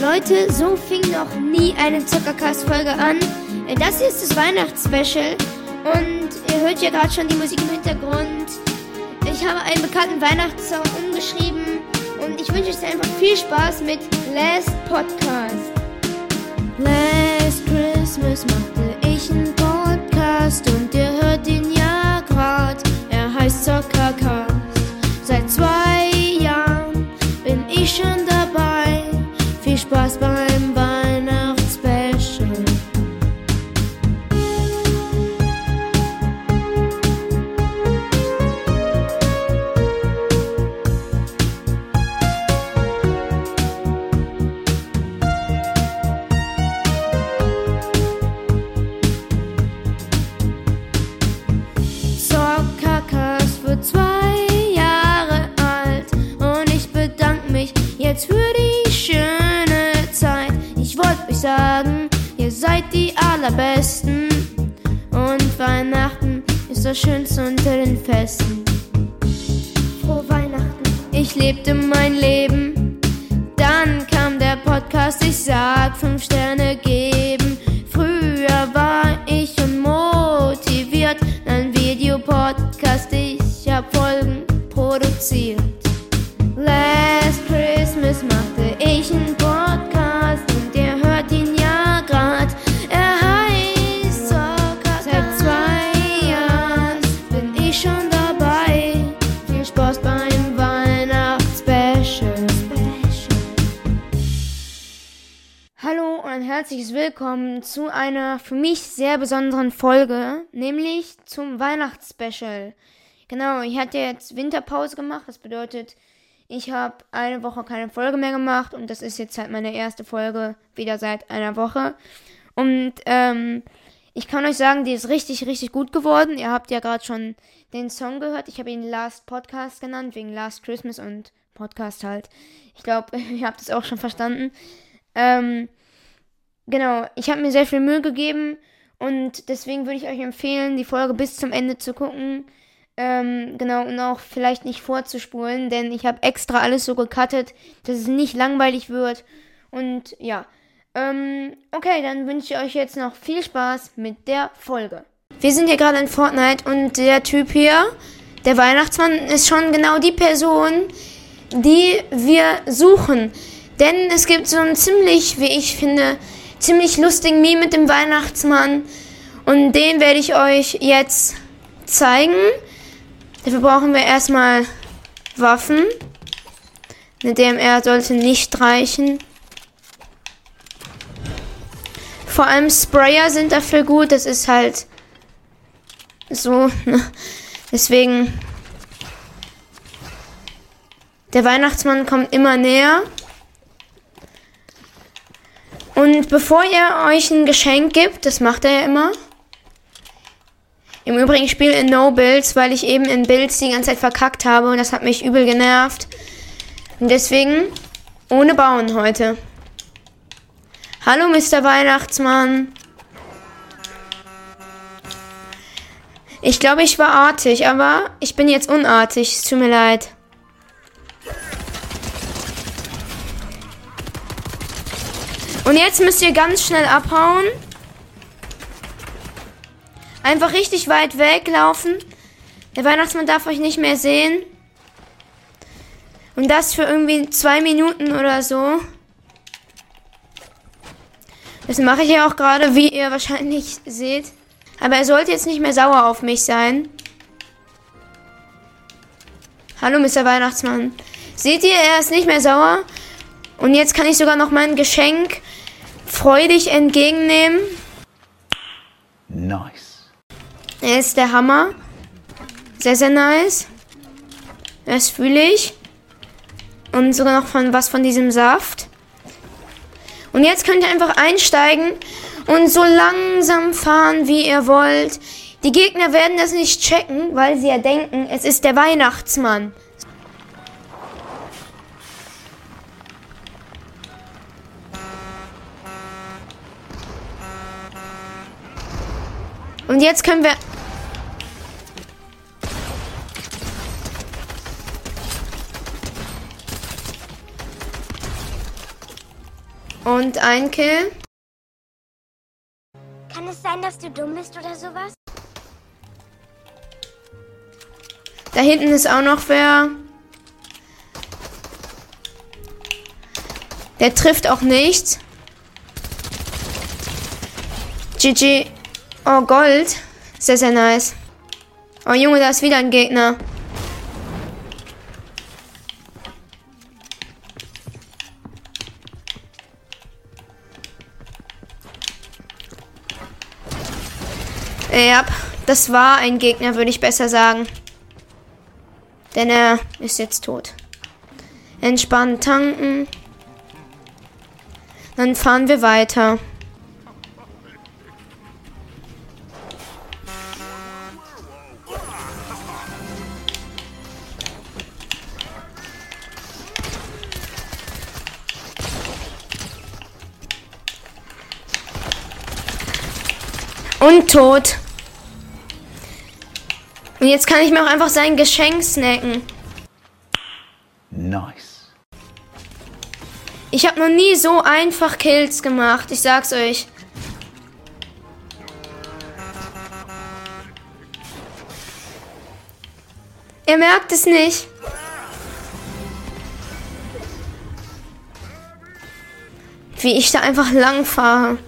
Leute, so fing noch nie eine Zuckercast-Folge an. Äh, das hier ist das Weihnachtsspecial und ihr hört ja gerade schon die Musik im Hintergrund. Ich habe einen bekannten Weihnachtssong umgeschrieben und ich wünsche euch einfach viel Spaß mit Last Podcast. Last Christmas machte Viel Spaß sagen, ihr seid die allerbesten und Weihnachten ist das Schönste unter den Festen. Frohe Weihnachten. Ich lebte mein Leben, dann kam der Podcast, ich sag fünf Sterne geben. Früher war ich unmotiviert, ein Videopodcast, ich hab Folgen produziert. Herzliches Willkommen zu einer für mich sehr besonderen Folge, nämlich zum Weihnachtsspecial. Genau, ich hatte jetzt Winterpause gemacht, das bedeutet, ich habe eine Woche keine Folge mehr gemacht und das ist jetzt halt meine erste Folge wieder seit einer Woche. Und ähm, ich kann euch sagen, die ist richtig, richtig gut geworden. Ihr habt ja gerade schon den Song gehört. Ich habe ihn Last Podcast genannt, wegen Last Christmas und Podcast halt. Ich glaube, ihr habt es auch schon verstanden. Ähm, genau, ich habe mir sehr viel Mühe gegeben und deswegen würde ich euch empfehlen, die Folge bis zum Ende zu gucken. Ähm, genau, und auch vielleicht nicht vorzuspulen, denn ich habe extra alles so gecuttet, dass es nicht langweilig wird. Und ja, ähm, okay, dann wünsche ich euch jetzt noch viel Spaß mit der Folge. Wir sind hier gerade in Fortnite und der Typ hier, der Weihnachtsmann, ist schon genau die Person, die wir suchen. Denn es gibt so einen ziemlich, wie ich finde, ziemlich lustigen Meme mit dem Weihnachtsmann. Und den werde ich euch jetzt zeigen. Dafür brauchen wir erstmal Waffen. Eine DMR sollte nicht reichen. Vor allem Sprayer sind dafür gut. Das ist halt so. ne. Deswegen. Der Weihnachtsmann kommt immer näher. Und bevor ihr euch ein Geschenk gibt, das macht er ja immer. Im Übrigen spiele in No Builds, weil ich eben in Builds die ganze Zeit verkackt habe und das hat mich übel genervt. Und deswegen ohne Bauen heute. Hallo Mr. Weihnachtsmann. Ich glaube, ich war artig, aber ich bin jetzt unartig. Es tut mir leid. Und jetzt müsst ihr ganz schnell abhauen. Einfach richtig weit weglaufen. Der Weihnachtsmann darf euch nicht mehr sehen. Und das für irgendwie zwei Minuten oder so. Das mache ich ja auch gerade, wie ihr wahrscheinlich seht. Aber er sollte jetzt nicht mehr sauer auf mich sein. Hallo, Mr. Weihnachtsmann. Seht ihr, er ist nicht mehr sauer. Und jetzt kann ich sogar noch mein Geschenk freudig entgegennehmen. Nice. Er ist der Hammer. Sehr, sehr nice. Das fühle ich. Und sogar noch von was von diesem Saft. Und jetzt könnt ihr einfach einsteigen und so langsam fahren, wie ihr wollt. Die Gegner werden das nicht checken, weil sie ja denken, es ist der Weihnachtsmann. Und jetzt können wir Und ein Kill. Kann es sein, dass du dumm bist oder sowas? Da hinten ist auch noch wer. Der trifft auch nicht. GG. Oh, Gold. Sehr, sehr nice. Oh, Junge, da ist wieder ein Gegner. Ja, das war ein Gegner, würde ich besser sagen. Denn er ist jetzt tot. Entspannt tanken. Dann fahren wir weiter. Tot. Und jetzt kann ich mir auch einfach sein Geschenk snacken. Nice. Ich habe noch nie so einfach Kills gemacht, ich sag's euch. Er merkt es nicht. Wie ich da einfach lang fahre.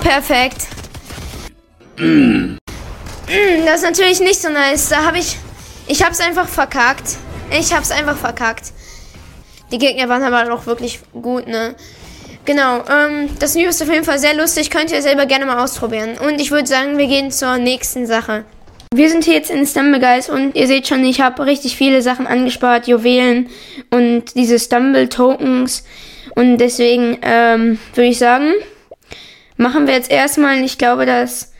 Perfekt. Mm. Das ist natürlich nicht so nice. Da habe ich. Ich hab's einfach verkackt. Ich hab's einfach verkackt. Die Gegner waren aber auch wirklich gut, ne? Genau, ähm, das Video ist auf jeden Fall sehr lustig. Könnt ihr selber gerne mal ausprobieren. Und ich würde sagen, wir gehen zur nächsten Sache. Wir sind hier jetzt in Stumblegeist und ihr seht schon, ich habe richtig viele Sachen angespart. Juwelen und diese Stumble-Tokens. Und deswegen ähm, würde ich sagen, machen wir jetzt erstmal, ich glaube, das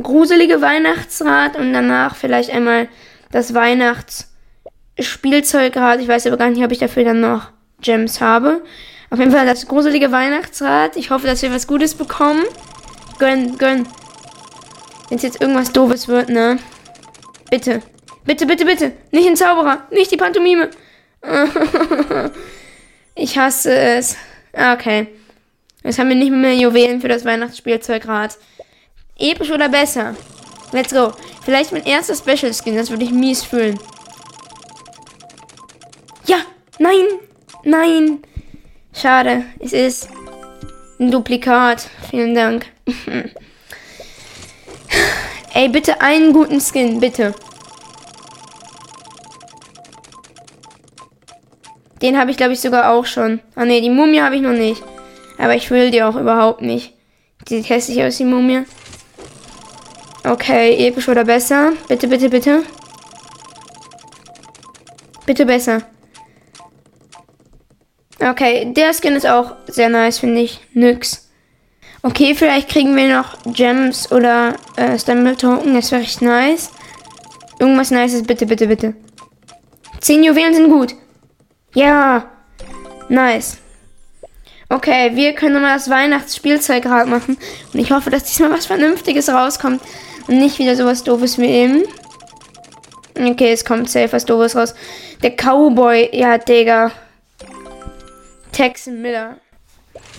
gruselige Weihnachtsrad und danach vielleicht einmal das Weihnachtsspielzeugrad. Ich weiß aber gar nicht, ob ich dafür dann noch Gems habe. Auf jeden Fall das gruselige Weihnachtsrad. Ich hoffe, dass wir was Gutes bekommen. Gönn, gönn. Wenn es jetzt irgendwas Doofes wird, ne? Bitte. Bitte, bitte, bitte. Nicht ein Zauberer. Nicht die Pantomime. ich hasse es. Okay. Jetzt haben wir nicht mehr Juwelen für das Weihnachtsspielzeugrad. Episch oder besser? Let's go. Vielleicht mein erster Special Skin, das würde ich mies fühlen. Ja, nein, nein. Schade, es ist ein Duplikat. Vielen Dank. Ey, bitte einen guten Skin, bitte. Den habe ich, glaube ich, sogar auch schon. Ah ne, die Mumie habe ich noch nicht. Aber ich will die auch überhaupt nicht. Die sieht hässlich aus, die Mumie. Okay, episch oder besser. Bitte, bitte, bitte. Bitte besser. Okay, der Skin ist auch sehr nice, finde ich. Nix. Okay, vielleicht kriegen wir noch Gems oder äh, Stumble Token. Das wäre echt nice. Irgendwas Nices, bitte, bitte, bitte. Zehn Juwelen sind gut. Ja. Nice. Okay, wir können mal das Weihnachtsspielzeugrad machen. Und ich hoffe, dass diesmal was Vernünftiges rauskommt. Und nicht wieder sowas Doofes wie eben. Okay, es kommt safe was Doofes raus. Der Cowboy, ja, Digga. Texan Miller.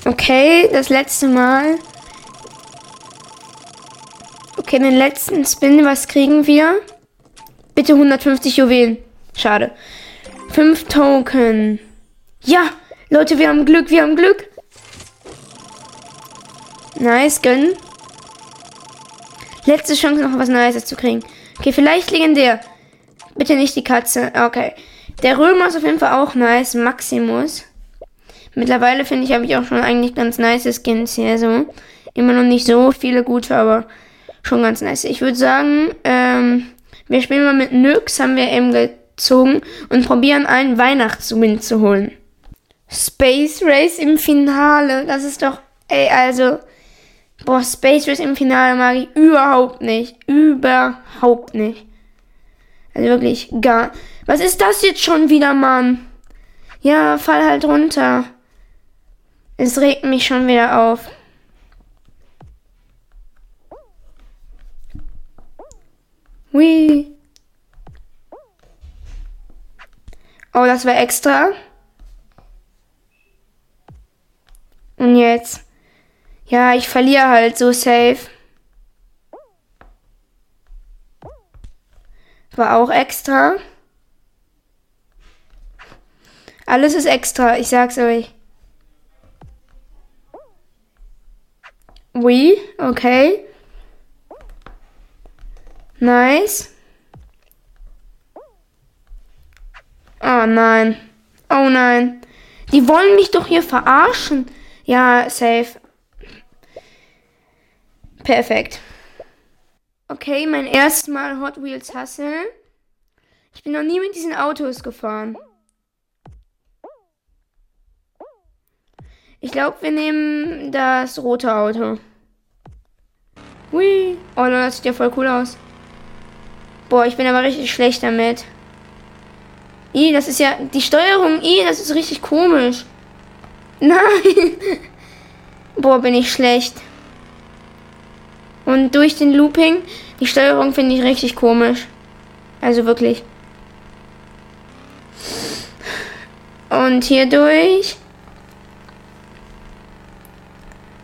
Okay, das letzte Mal. Okay, den letzten Spin, was kriegen wir? Bitte 150 Juwelen. Schade. 5 Token. Ja, Leute, wir haben Glück, wir haben Glück. Nice, gönnen. Letzte Chance, noch was Nices zu kriegen. Okay, vielleicht legendär. Bitte nicht die Katze. Okay. Der Römer ist auf jeden Fall auch nice. Maximus. Mittlerweile finde ich, habe ich auch schon eigentlich ganz nice Skins hier so. Immer noch nicht so viele gute, aber schon ganz nice. Ich würde sagen, ähm, wir spielen mal mit Nyx, haben wir eben gezogen und probieren einen Weihnachtswin zu holen. Space Race im Finale. Das ist doch, ey, also, boah, Space Race im Finale mag ich überhaupt nicht. Überhaupt nicht. Also wirklich gar. Was ist das jetzt schon wieder, Mann? Ja, fall halt runter. Es regt mich schon wieder auf. Hui. Oh, das war extra. Und jetzt. Ja, ich verliere halt so safe. War auch extra. Alles ist extra, ich sag's euch. Oui, okay. Nice. Oh nein. Oh nein. Die wollen mich doch hier verarschen. Ja, safe. Perfekt. Okay, mein erstes Mal Hot Wheels Hustle. Ich bin noch nie mit diesen Autos gefahren. Ich glaube, wir nehmen das rote Auto. Hui. Oh, das sieht ja voll cool aus. Boah, ich bin aber richtig schlecht damit. I, das ist ja. Die Steuerung, I, das ist richtig komisch. Nein. Boah, bin ich schlecht. Und durch den Looping, die Steuerung finde ich richtig komisch. Also wirklich. Und hier durch.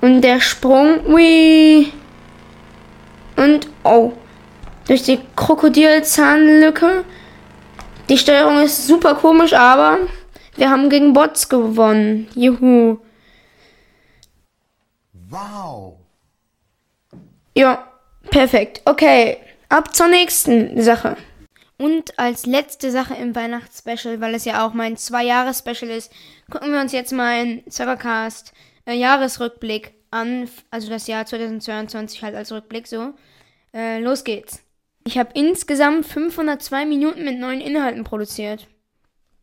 Und der Sprung. Ui. Und oh. Durch die Krokodilzahnlücke. Die Steuerung ist super komisch, aber wir haben gegen Bots gewonnen. Juhu. Wow. Ja, perfekt. Okay, ab zur nächsten Sache. Und als letzte Sache im Weihnachtsspecial, weil es ja auch mein Zwei-Jahres-Special ist, gucken wir uns jetzt mal ein Zuckercast äh, Jahresrückblick an. Also das Jahr 2022 halt als Rückblick so. Äh, los geht's. Ich habe insgesamt 502 Minuten mit neuen Inhalten produziert.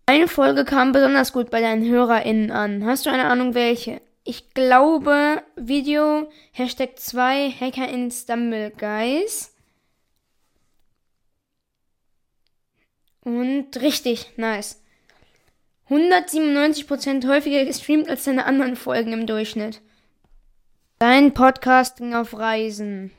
Eine Folge kam besonders gut bei deinen HörerInnen an. Hast du eine Ahnung welche? Ich glaube Video Hashtag 2 Hacker in Stumble Guys. Und richtig, nice. 197% häufiger gestreamt als deine anderen Folgen im Durchschnitt. Dein Podcast ging auf Reisen.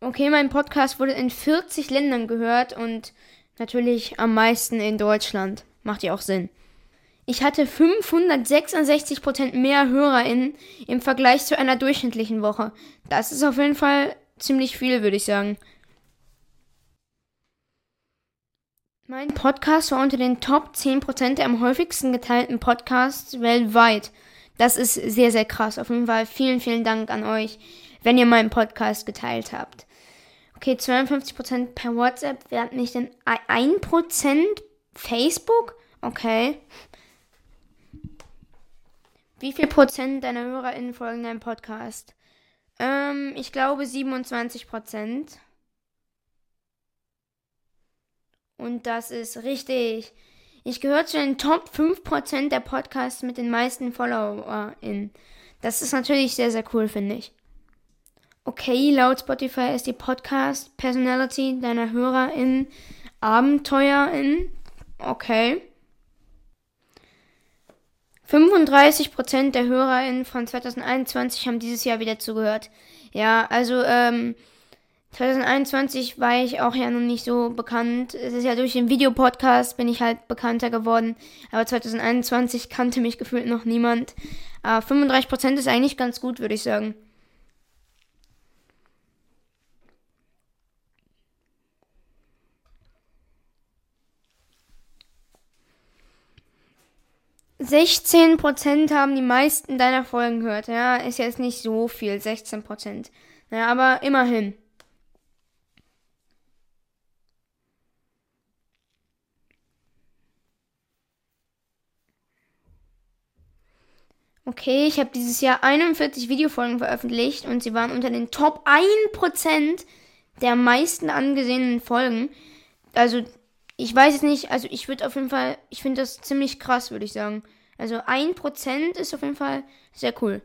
Okay, mein Podcast wurde in 40 Ländern gehört und natürlich am meisten in Deutschland. Macht ja auch Sinn. Ich hatte 566% mehr HörerInnen im Vergleich zu einer durchschnittlichen Woche. Das ist auf jeden Fall ziemlich viel, würde ich sagen. Mein Podcast war unter den Top 10% der am häufigsten geteilten Podcasts weltweit. Das ist sehr, sehr krass. Auf jeden Fall vielen, vielen Dank an euch, wenn ihr meinen Podcast geteilt habt. Okay, 52% per WhatsApp. Wer hat nicht denn 1% Facebook? Okay. Wie viel Prozent deiner HörerInnen folgen deinem Podcast? Ähm, ich glaube 27 Prozent. Und das ist richtig. Ich gehöre zu den Top 5% der Podcasts mit den meisten FollowerInnen. Das ist natürlich sehr, sehr cool, finde ich. Okay, laut Spotify ist die Podcast-Personality deiner HörerInnen AbenteuerInnen. Okay. 35% der HörerInnen von 2021 haben dieses Jahr wieder zugehört. Ja, also, ähm, 2021 war ich auch ja noch nicht so bekannt. Es ist ja durch den Videopodcast bin ich halt bekannter geworden. Aber 2021 kannte mich gefühlt noch niemand. Aber 35% ist eigentlich ganz gut, würde ich sagen. 16% haben die meisten deiner Folgen gehört. Ja, ist jetzt nicht so viel, 16%. Naja, aber immerhin. Okay, ich habe dieses Jahr 41 Videofolgen veröffentlicht und sie waren unter den Top 1% der meisten angesehenen Folgen. Also, ich weiß es nicht, also ich würde auf jeden Fall, ich finde das ziemlich krass, würde ich sagen. Also 1% ist auf jeden Fall sehr cool.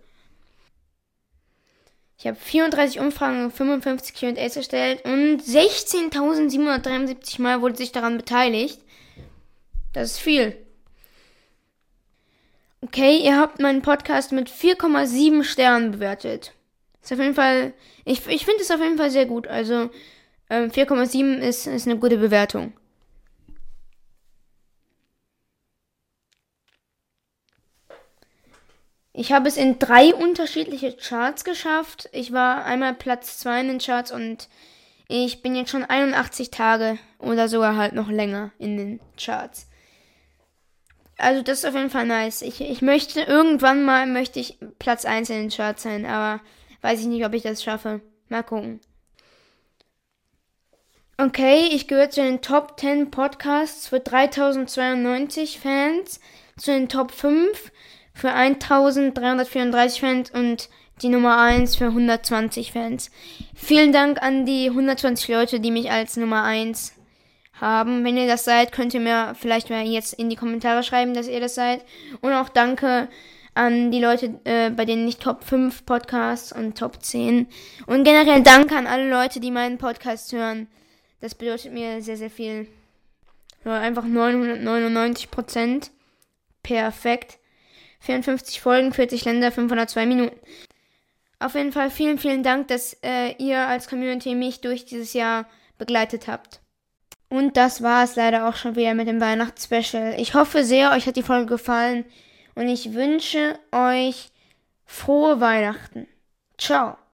Ich habe 34 Umfragen und 55 QAs erstellt und 16.773 Mal wurde sich daran beteiligt. Das ist viel. Okay, ihr habt meinen Podcast mit 4,7 Sternen bewertet. Ist auf jeden Fall, ich, ich finde es auf jeden Fall sehr gut. Also ähm, 4,7 ist, ist eine gute Bewertung. Ich habe es in drei unterschiedliche Charts geschafft. Ich war einmal Platz 2 in den Charts und ich bin jetzt schon 81 Tage oder sogar halt noch länger in den Charts. Also das ist auf jeden Fall nice. Ich, ich möchte irgendwann mal möchte ich Platz 1 in den Charts sein, aber weiß ich nicht, ob ich das schaffe. Mal gucken. Okay, ich gehöre zu den Top 10 Podcasts für 3092 Fans, zu den Top 5 für 1334 Fans und die Nummer 1 für 120 Fans. Vielen Dank an die 120 Leute, die mich als Nummer 1 haben. Wenn ihr das seid, könnt ihr mir vielleicht mal jetzt in die Kommentare schreiben, dass ihr das seid. Und auch danke an die Leute, äh, bei denen ich Top 5 Podcasts und Top 10. Und generell danke an alle Leute, die meinen Podcast hören. Das bedeutet mir sehr, sehr viel. einfach 999 Prozent. Perfekt. 54 Folgen, 40 Länder, 502 Minuten. Auf jeden Fall vielen, vielen Dank, dass äh, ihr als Community mich durch dieses Jahr begleitet habt. Und das war es leider auch schon wieder mit dem Weihnachtsspecial. Ich hoffe sehr, euch hat die Folge gefallen und ich wünsche euch frohe Weihnachten. Ciao.